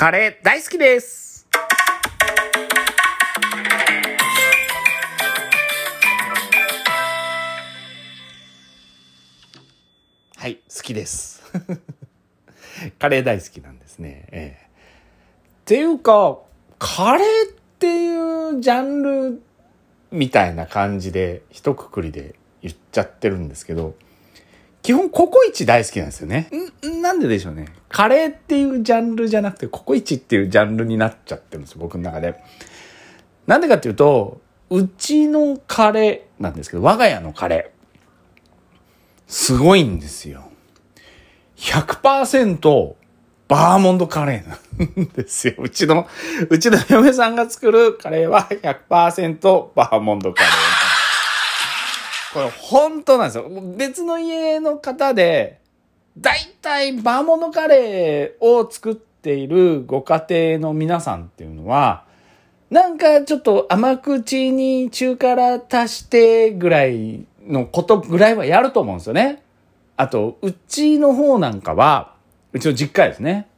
カレー大好きですはい、好きです。カレー大好きなんですね。ええっていうか、カレーっていうジャンルみたいな感じで、一括りで言っちゃってるんですけど、基本ココイチ大好きなんですよね。んなんででしょうね。カレーっていうジャンルじゃなくて、ココイチっていうジャンルになっちゃってるんですよ、僕の中で。なんでかっていうと、うちのカレーなんですけど、我が家のカレー。すごいんですよ。100%バーモンドカレーなんですよ。うちの、うちの嫁さんが作るカレーは100%バーモンドカレー。これ本当なんですよ。別の家の方で、だいたいバーモンドカレーを作っているご家庭の皆さんっていうのは、なんかちょっと甘口に中辛足してぐらいのことぐらいはやると思うんですよね。あと、うちの方なんかは、うちの実家ですね。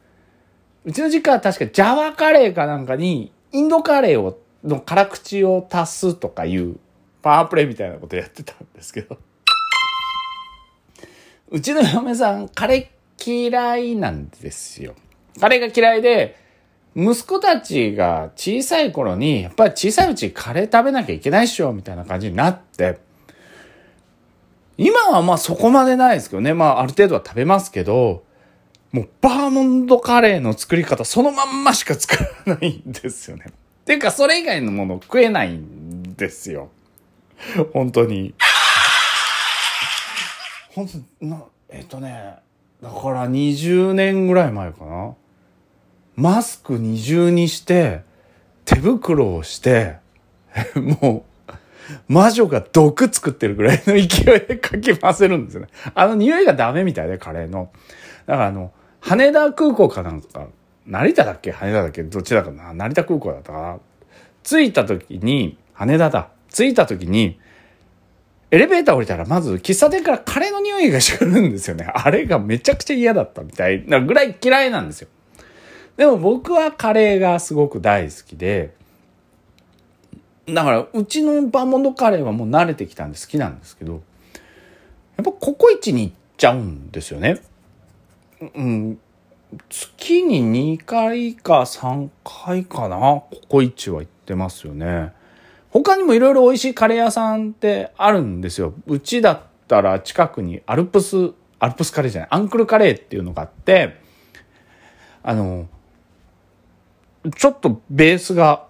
うちの実家は確かジャワカレーかなんかに、インドカレーを、の辛口を足すとかいう、パワープレイみたいなことやってたんですけど。うちの嫁さん、カレー嫌いなんですよ。カレーが嫌いで、息子たちが小さい頃に、やっぱり小さいうちカレー食べなきゃいけないっしょ、みたいな感じになって、今はまあそこまでないですけどね。まあある程度は食べますけど、もうバーモンドカレーの作り方そのまんましか作らないんですよね。っていうかそれ以外のもの食えないんですよ。本当に。本当な、えっとね、だから20年ぐらい前かな。マスク二重にして、手袋をして、もう、魔女が毒作ってるぐらいの勢いでかき回せるんですよね。あの匂いがダメみたいで、カレーの。だからあの、羽田空港かなんか、成田だっけ？羽田だっけ？どっちだかな？成田空港だったかな着いた時に、羽田だ。着いた時に、エレベーター降りたらまず喫茶店からカレーの匂いがしてくるんですよね。あれがめちゃくちゃ嫌だったみたいなぐらい嫌いなんですよ。でも僕はカレーがすごく大好きで、だからうちのバーモンドカレーはもう慣れてきたんで好きなんですけど、やっぱココイチに行っちゃうんですよね。うん、月に2回か3回かな、ココイチは行ってますよね。他にもいろいろ美味しいカレー屋さんってあるんですよ。うちだったら近くにアルプス、アルプスカレーじゃない、アンクルカレーっていうのがあって、あの、ちょっとベースが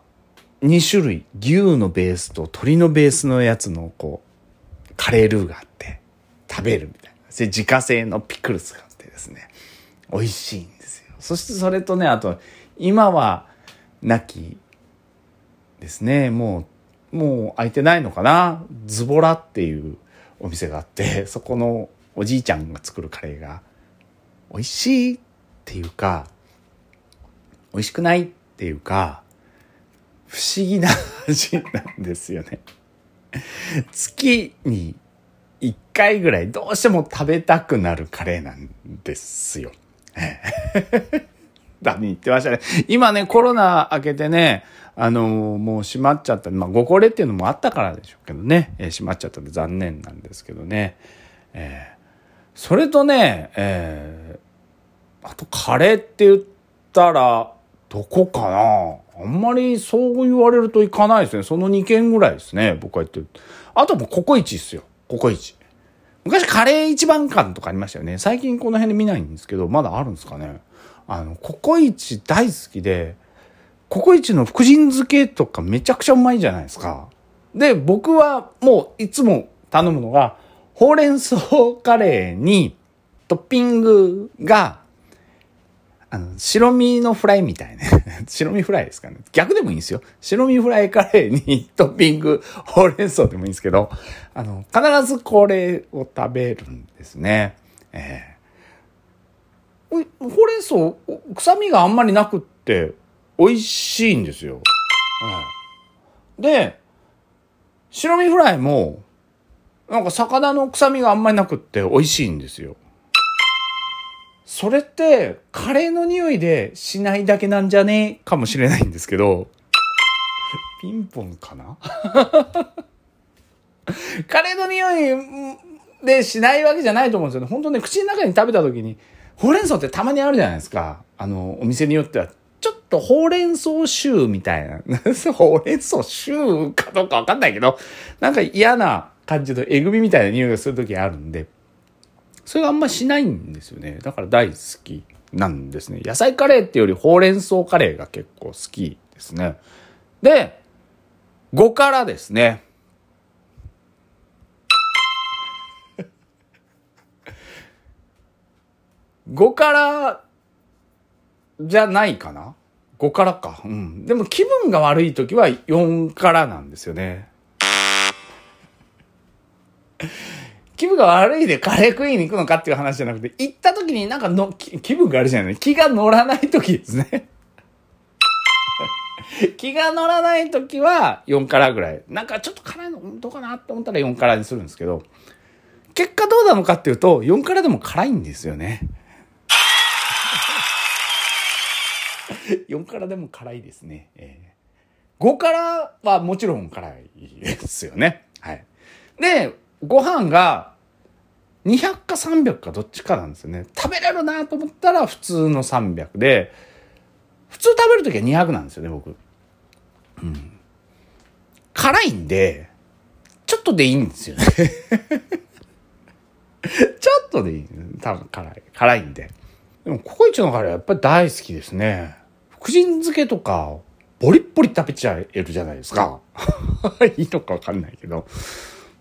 2種類、牛のベースと鶏のベースのやつのこう、カレールーがあって、食べるみたいな。で、自家製のピクルスがあってですね、美味しいんですよ。そしてそれとね、あと、今は、なきですね、もう、もう開いてないのかな？ズボラっていうお店があって、そこのおじいちゃんが作るカレーが、美味しいっていうか、美味しくないっていうか、不思議な味なんですよね。月に1回ぐらいどうしても食べたくなるカレーなんですよ。だに言ってましたね。今ね、コロナ明けてね、あのもう閉まっちゃった。まあ、ご高齢っていうのもあったからでしょうけどね、えー閉まっちゃったんで残念なんですけどね。えーそれとね、えーあとカレーって言ったら、どこかな？あんまりそう言われると行かないですね。その2軒ぐらいですね。僕は言ってる。あともうココイチっすよ。ココイチ。昔カレー一番館とかありましたよね。最近この辺で見ないんですけど、まだあるんですかね。あの、ココイチ大好きで、ココイチの福神漬けとかめちゃくちゃうまいじゃないですか。で、僕はもういつも頼むのが、ほうれん草カレーにトッピングが、あの、白身のフライみたいな。白身フライですかね。逆でもいいんですよ。白身フライカレーにトッピング、ほうれん草でもいいんですけど、あの、必ずこれを食べるんですね。ええほうれん草、お臭みがあんまりなくって、美味しいんですよ。はいで、白身フライも、なんか魚の臭みがあんまりなくって美味しいんですよ。それってカレーの匂いでしないだけなんじゃね？えかもしれないんですけど、ピンポンかな？カレーの匂いでしないわけじゃないと思うんですよね。本当ね、口の中に食べた時に、ほうれん草ってたまにあるじゃないですか。あの、お店によっては、ちょっとほうれん草シューみたいな。ほうれん草シューかどうかわかんないけど、なんか嫌な感じのえぐみみたいな匂いがする時あるんで、それがあんましないんですよね。だから大好きなんですね。野菜カレーっていうよりほうれん草カレーが結構好きですね。で、5からですね。5からじゃないかな ?5 からか。うん。でも気分が悪い時は4からなんですよね。気分が悪いでカレー食いに行くのかっていう話じゃなくて、行った時になんかの気分があるじゃない気が乗らない時ですね。気が乗らない時は4からぐらい。なんかちょっと辛いのどうかなって思ったら4からにするんですけど、結果どうなのかっていうと、4からでも辛いんですよね。4からでも辛いですね。えー、5からはもちろん辛いですよね。はい。で、ご飯が200か300かどっちかなんですよね。食べれるなと思ったら普通の300で、普通食べるときは200なんですよね、僕。うん。辛いんで、ちょっとでいいんですよね ちょっとでいい。多分辛い。辛いんで。でも、ココイチのカレーはやっぱり大好きですね。福神漬けとか、ボリッボリ食べちゃえるじゃないですか。いいのかわかんないけど。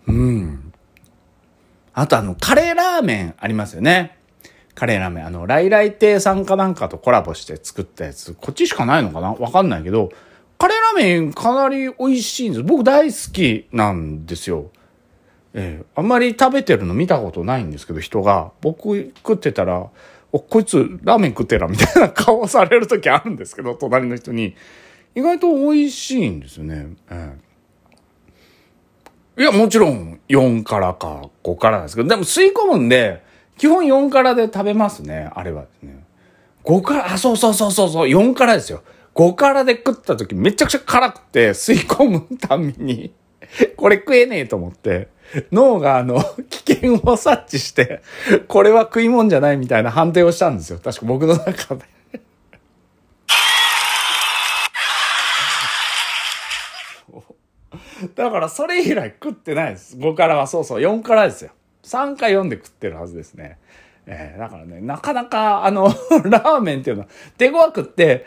うん。あとあの、カレーラーメンありますよね。カレーラーメン。あの、来来亭さんかなんかとコラボして作ったやつ。こっちしかないのかな？わかんないけど、カレーラーメンかなり美味しいんです。僕大好きなんですよ。ええー、あんまり食べてるの見たことないんですけど、人が。僕食ってたら、お、こいつラーメン食ってらみたいな顔される時あるんですけど、隣の人に。意外と美味しいんですよね。ええ、いや、もちろん4からか5からですけど、でも吸い込むんで、基本4からで食べますね、あれはですね。5から、あ、そうそうそうそうそう、4からですよ。5からで食った時めちゃくちゃ辛くて吸い込むために、これ食えねえと思って、脳があの、危険を察知して、これは食い物じゃないみたいな判定をしたんですよ。確か僕の中で。だからそれ以来食ってないです。5からはそうそう、4からですよ。3か4で食ってるはずですね。えー、だからね、なかなかあの、ラーメンっていうのは手強くって、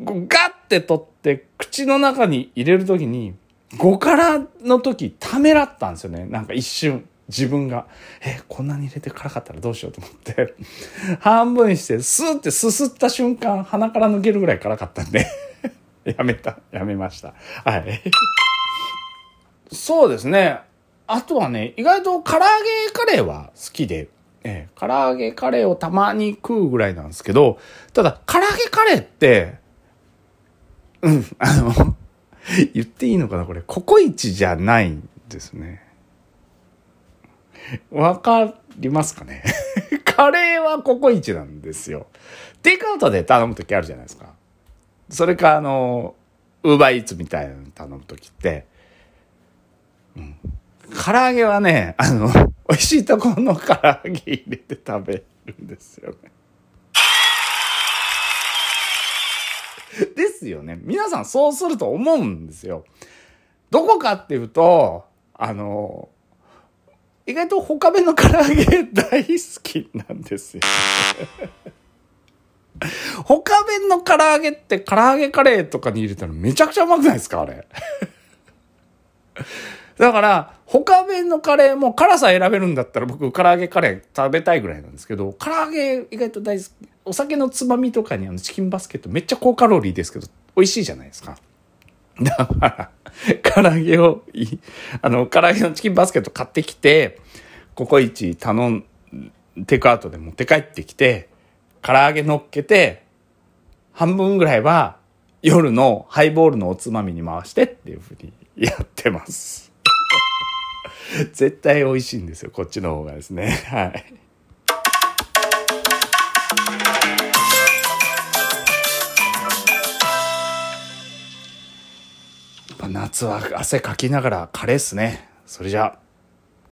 ガッて取って口の中に入れるときに、5からの時ためらったんですよね。なんか一瞬。自分が、え、こんなに入れて辛かったらどうしようと思って、半分にして、スーってすすった瞬間、鼻から抜けるぐらい辛かったんで やめた、やめました。はい。そうですね。あとはね、意外と唐揚げカレーは好きで、えー、唐揚げカレーをたまに食うぐらいなんですけど、ただ、唐揚げカレーって、うん、あの 言っていいのかなこれ、ココイチじゃないんですね。わかりますかね？カレーはココイチなんですよ。テイクアウトで頼むときあるじゃないですか。それか、あの、ウーバーイーツみたいなの頼むときって、うん。唐揚げはね、あの、美味しいところの唐揚げ入れて食べるんですよね。ですよね。皆さんそうすると思うんですよ。どこかっていうと、あの、意外と他弁の唐揚げ大好きなんですよ、他弁の唐揚げって唐揚げカレーとかに入れたらめちゃくちゃうまくないですかあれ。だから、他弁のカレーも辛さ選べるんだったら僕唐揚げカレー食べたいぐらいなんですけど、唐揚げ意外と大好き。お酒のつまみとかにあのチキンバスケットめっちゃ高カロリーですけど、美味しいじゃないですか。だから、唐揚げを、あの、唐揚げのチキンバスケット買ってきて、ココイチ頼ん、テイクアウトで持って帰ってきて、唐揚げ乗っけて、半分ぐらいは夜のハイボールのおつまみに回してっていうふうにやってます。絶対美味しいんですよ。こっちの方がですね。はい。夏は汗かきながらカレーっすね。それじゃあ。